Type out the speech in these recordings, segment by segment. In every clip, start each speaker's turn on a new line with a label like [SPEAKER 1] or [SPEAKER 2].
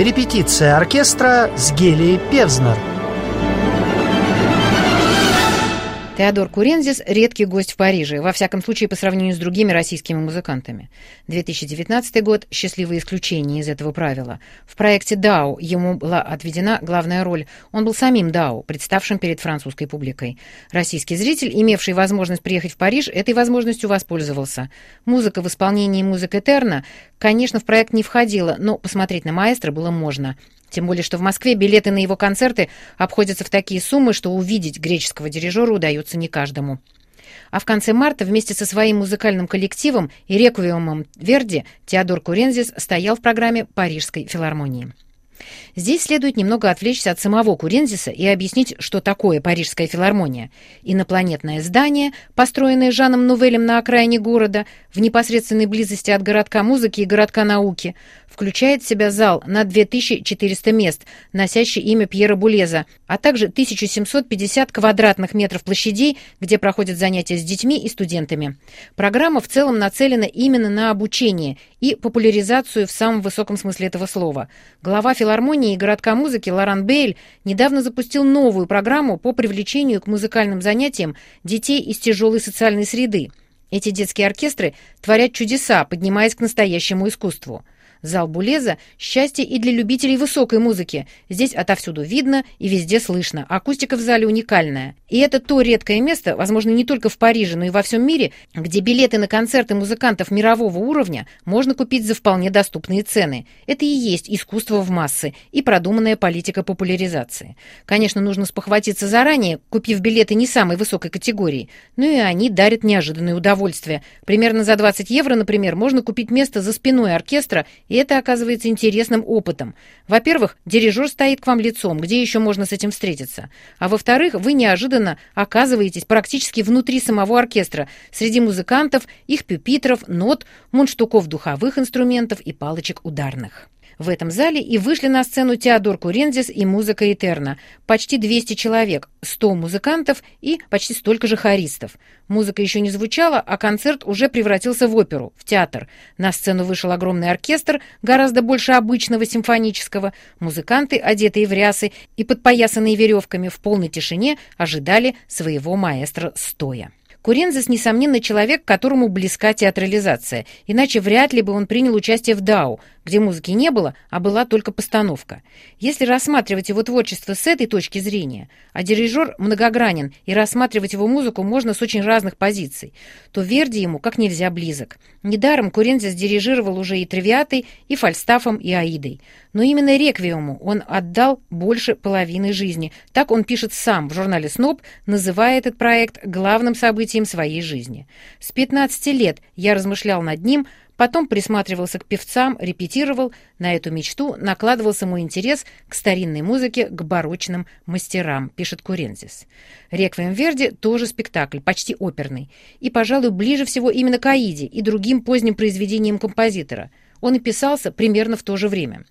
[SPEAKER 1] Репетиция оркестра с Гелией Певзнер –
[SPEAKER 2] Теодор Курензис – редкий гость в Париже, во всяком случае по сравнению с другими российскими музыкантами. 2019 год – счастливое исключение из этого правила. В проекте «Дау» ему была отведена главная роль. Он был самим «Дау», представшим перед французской публикой. Российский зритель, имевший возможность приехать в Париж, этой возможностью воспользовался. Музыка в исполнении музык Этерна, конечно, в проект не входила, но посмотреть на маэстро было можно. Тем более, что в Москве билеты на его концерты обходятся в такие суммы, что увидеть греческого дирижера удается не каждому. А в конце марта вместе со своим музыкальным коллективом и реквиемом Верди Теодор Курензис стоял в программе Парижской филармонии. Здесь следует немного отвлечься от самого Курензиса и объяснить, что такое Парижская филармония. Инопланетное здание, построенное Жаном Нувелем на окраине города, в непосредственной близости от городка музыки и городка науки, включает в себя зал на 2400 мест, носящий имя Пьера Булеза, а также 1750 квадратных метров площадей, где проходят занятия с детьми и студентами. Программа в целом нацелена именно на обучение и популяризацию в самом высоком смысле этого слова. Глава филармонии и городка музыки Лоран Бейль недавно запустил новую программу по привлечению к музыкальным занятиям детей из тяжелой социальной среды. Эти детские оркестры творят чудеса, поднимаясь к настоящему искусству. Зал Булеза – счастье и для любителей высокой музыки. Здесь отовсюду видно и везде слышно. Акустика в зале уникальная. И это то редкое место, возможно, не только в Париже, но и во всем мире, где билеты на концерты музыкантов мирового уровня можно купить за вполне доступные цены. Это и есть искусство в массы и продуманная политика популяризации. Конечно, нужно спохватиться заранее, купив билеты не самой высокой категории, но и они дарят неожиданное удовольствие. Примерно за 20 евро, например, можно купить место за спиной оркестра и это оказывается интересным опытом. Во-первых, дирижер стоит к вам лицом, где еще можно с этим встретиться. А во-вторых, вы неожиданно оказываетесь практически внутри самого оркестра, среди музыкантов, их пюпитров, нот, мундштуков духовых инструментов и палочек ударных. В этом зале и вышли на сцену Теодор Курензис и музыка Этерна. Почти 200 человек, 100 музыкантов и почти столько же хористов. Музыка еще не звучала, а концерт уже превратился в оперу, в театр. На сцену вышел огромный оркестр, гораздо больше обычного симфонического. Музыканты, одетые в рясы и подпоясанные веревками, в полной тишине ожидали своего маэстро стоя. Курензис, несомненно, человек, которому близка театрализация, иначе вряд ли бы он принял участие в «Дау», где музыки не было, а была только постановка. Если рассматривать его творчество с этой точки зрения, а дирижер многогранен, и рассматривать его музыку можно с очень разных позиций, то Верди ему как нельзя близок. Недаром Курензис дирижировал уже и «Травиатой», и «Фальстафом», и «Аидой». Но именно «Реквиему» он отдал больше половины жизни. Так он пишет сам в журнале «Сноб», называя этот проект главным событием своей жизни. С 15 лет я размышлял над ним, Потом присматривался к певцам, репетировал. На эту мечту накладывался мой интерес к старинной музыке, к барочным мастерам, пишет Курензис. «Реквием Верди» тоже спектакль, почти оперный. И, пожалуй, ближе всего именно к «Аиде» и другим поздним произведениям композитора. Он и писался примерно в то же время.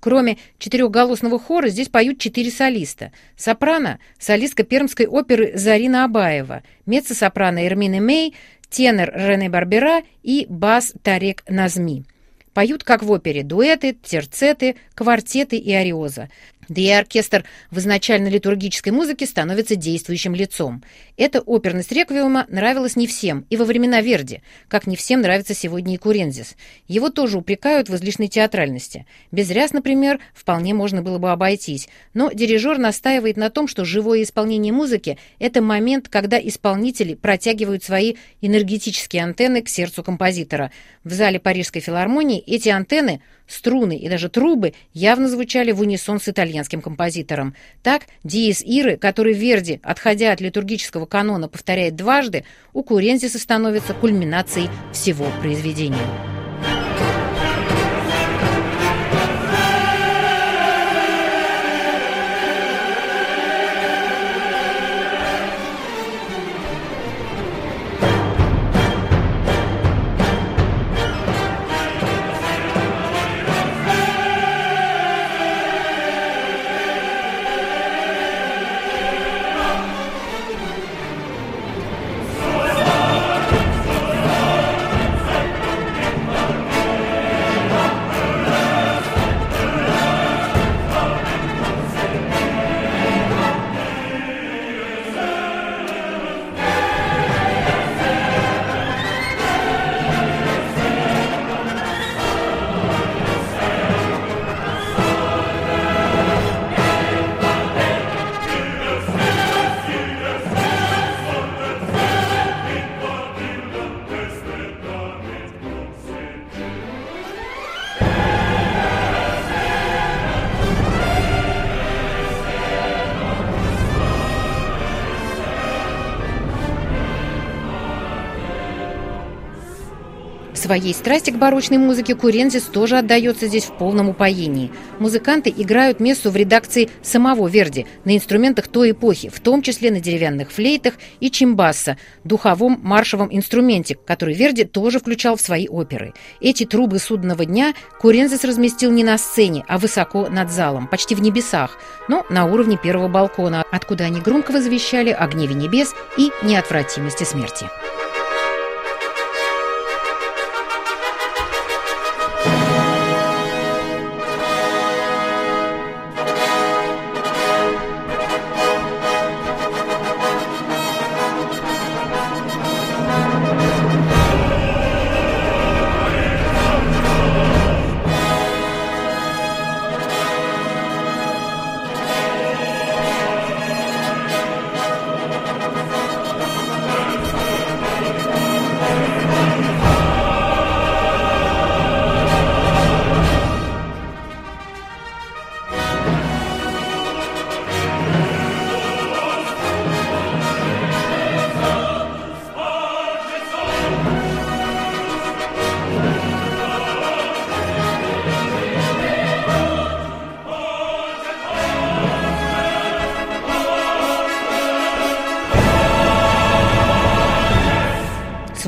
[SPEAKER 2] Кроме четырехголосного хора здесь поют четыре солиста. Сопрано – солистка пермской оперы Зарина Абаева, меццо-сопрано Эрмина Мей, тенор Рене Барбера и бас Тарек Назми. Поют, как в опере, дуэты, терцеты, квартеты и ариоза. Да и оркестр в изначально литургической музыке становится действующим лицом. Эта оперность реквиема нравилась не всем, и во времена Верди, как не всем нравится сегодня и Курензис. Его тоже упрекают в излишней театральности. Без ряс, например, вполне можно было бы обойтись, но дирижер настаивает на том, что живое исполнение музыки — это момент, когда исполнители протягивают свои энергетические антенны к сердцу композитора. В зале Парижской филармонии эти антенны — Струны и даже трубы явно звучали в унисон с итальянским композитором. Так, диез Иры, который Верди, отходя от литургического канона, повторяет дважды, у Курензиса становится кульминацией всего произведения. Своей страсти к барочной музыке Курензис тоже отдается здесь в полном упоении. Музыканты играют мессу в редакции самого Верди на инструментах той эпохи, в том числе на деревянных флейтах и чимбасса, духовом маршевом инструменте, который Верди тоже включал в свои оперы. Эти трубы судного дня Курензис разместил не на сцене, а высоко над залом, почти в небесах, но на уровне первого балкона, откуда они громко возвещали о гневе небес и неотвратимости смерти.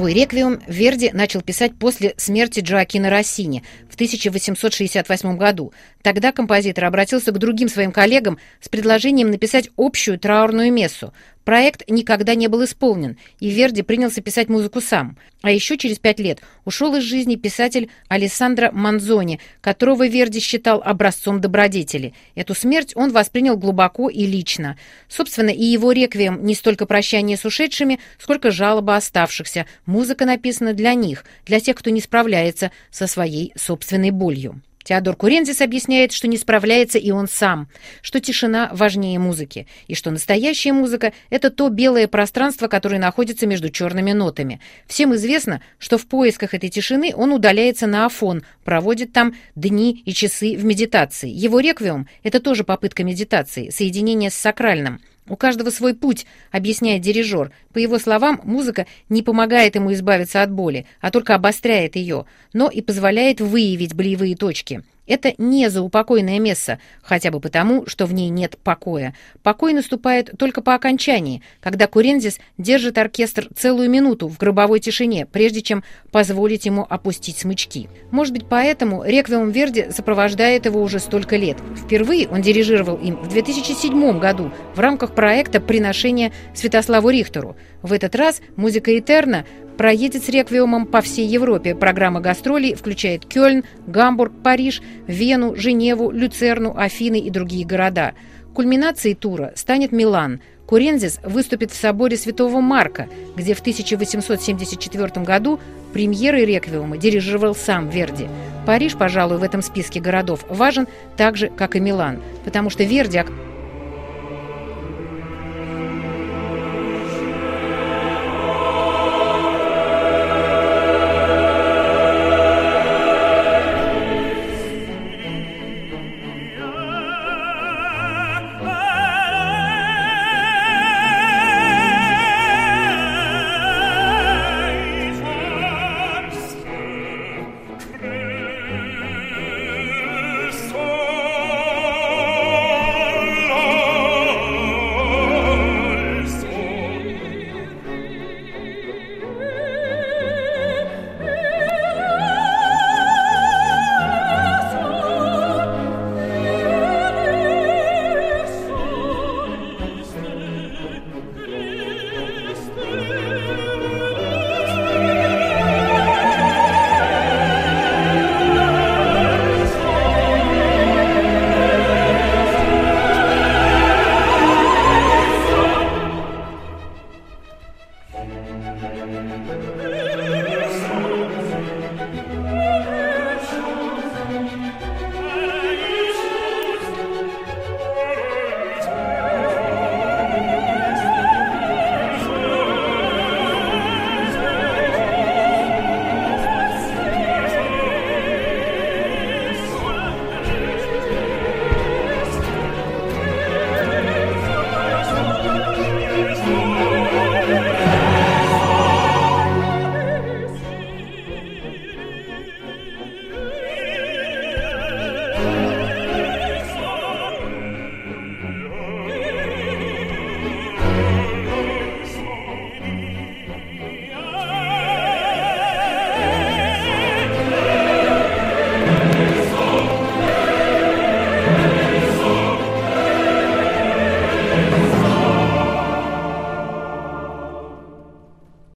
[SPEAKER 2] Свой реквием Верди начал писать после смерти Джоакина Россини в 1868 году. Тогда композитор обратился к другим своим коллегам с предложением написать общую траурную мессу. Проект никогда не был исполнен, и Верди принялся писать музыку сам. А еще через пять лет ушел из жизни писатель Алессандро Манзони, которого Верди считал образцом добродетели. Эту смерть он воспринял глубоко и лично. Собственно, и его реквием не столько прощание с ушедшими, сколько жалоба оставшихся. Музыка написана для них, для тех, кто не справляется со своей собственной болью. Теодор Курензис объясняет, что не справляется и он сам, что тишина важнее музыки, и что настоящая музыка — это то белое пространство, которое находится между черными нотами. Всем известно, что в поисках этой тишины он удаляется на Афон, проводит там дни и часы в медитации. Его реквиум — это тоже попытка медитации, соединение с сакральным. У каждого свой путь, объясняет дирижер. По его словам, музыка не помогает ему избавиться от боли, а только обостряет ее, но и позволяет выявить болевые точки. Это не заупокойное место, хотя бы потому, что в ней нет покоя. Покой наступает только по окончании, когда Курензис держит оркестр целую минуту в гробовой тишине, прежде чем позволить ему опустить смычки. Может быть, поэтому реквием Верди сопровождает его уже столько лет. Впервые он дирижировал им в 2007 году в рамках проекта «Приношение Святославу Рихтеру». В этот раз музыка Этерна проедет с реквиемом по всей Европе. Программа гастролей включает Кёльн, Гамбург, Париж, Вену, Женеву, Люцерну, Афины и другие города. Кульминацией тура станет Милан. Курензис выступит в соборе Святого Марка, где в 1874 году премьерой реквиема дирижировал сам Верди. Париж, пожалуй, в этом списке городов важен так же, как и Милан, потому что Верди